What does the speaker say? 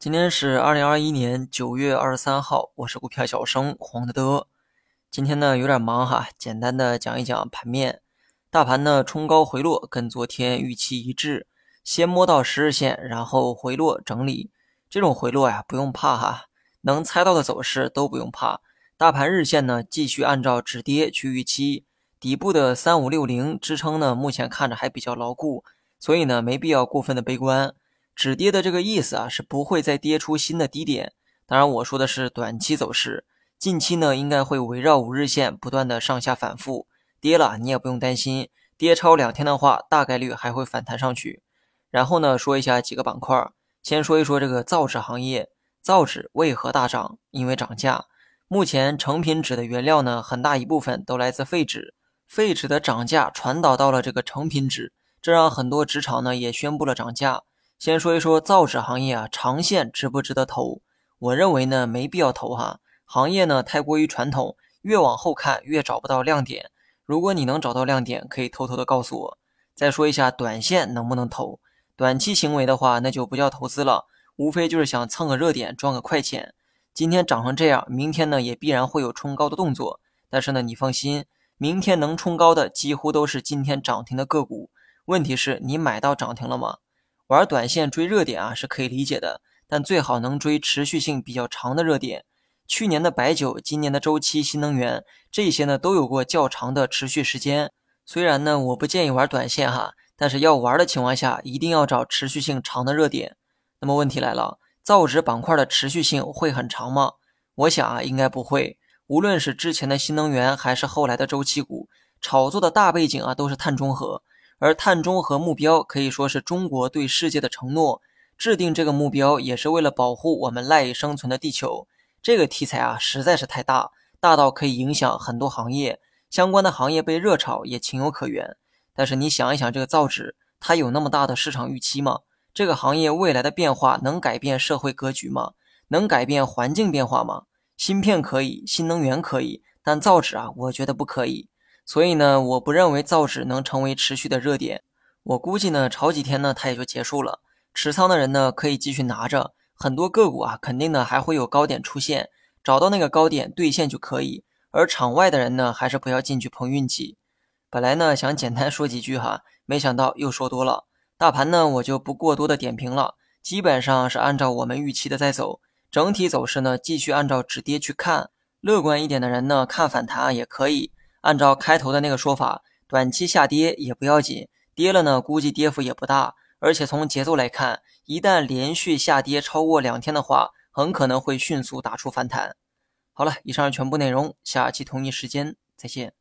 今天是二零二一年九月二十三号，我是股票小生黄德德。今天呢有点忙哈，简单的讲一讲盘面。大盘呢冲高回落，跟昨天预期一致，先摸到十日线，然后回落整理。这种回落呀不用怕哈，能猜到的走势都不用怕。大盘日线呢继续按照止跌去预期，底部的三五六零支撑呢目前看着还比较牢固，所以呢没必要过分的悲观。止跌的这个意思啊，是不会再跌出新的低点。当然，我说的是短期走势，近期呢应该会围绕五日线不断的上下反复。跌了你也不用担心，跌超两天的话，大概率还会反弹上去。然后呢，说一下几个板块，先说一说这个造纸行业，造纸为何大涨？因为涨价。目前成品纸的原料呢，很大一部分都来自废纸，废纸的涨价传导到了这个成品纸，这让很多纸厂呢也宣布了涨价。先说一说造纸行业啊，长线值不值得投？我认为呢，没必要投哈。行业呢太过于传统，越往后看越找不到亮点。如果你能找到亮点，可以偷偷的告诉我。再说一下短线能不能投？短期行为的话，那就不叫投资了，无非就是想蹭个热点，赚个快钱。今天涨成这样，明天呢也必然会有冲高的动作。但是呢，你放心，明天能冲高的几乎都是今天涨停的个股。问题是你买到涨停了吗？玩短线追热点啊是可以理解的，但最好能追持续性比较长的热点。去年的白酒，今年的周期新能源，这些呢都有过较长的持续时间。虽然呢我不建议玩短线哈，但是要玩的情况下，一定要找持续性长的热点。那么问题来了，造纸板块的持续性会很长吗？我想啊应该不会。无论是之前的新能源，还是后来的周期股，炒作的大背景啊都是碳中和。而碳中和目标可以说是中国对世界的承诺，制定这个目标也是为了保护我们赖以生存的地球。这个题材啊实在是太大，大到可以影响很多行业，相关的行业被热炒也情有可原。但是你想一想，这个造纸它有那么大的市场预期吗？这个行业未来的变化能改变社会格局吗？能改变环境变化吗？芯片可以，新能源可以，但造纸啊，我觉得不可以。所以呢，我不认为造纸能成为持续的热点。我估计呢，炒几天呢，它也就结束了。持仓的人呢，可以继续拿着。很多个股啊，肯定呢还会有高点出现，找到那个高点兑现就可以。而场外的人呢，还是不要进去碰运气。本来呢想简单说几句哈，没想到又说多了。大盘呢，我就不过多的点评了，基本上是按照我们预期的在走。整体走势呢，继续按照止跌去看。乐观一点的人呢，看反弹也可以。按照开头的那个说法，短期下跌也不要紧，跌了呢，估计跌幅也不大。而且从节奏来看，一旦连续下跌超过两天的话，很可能会迅速打出反弹。好了，以上全部内容，下期同一时间再见。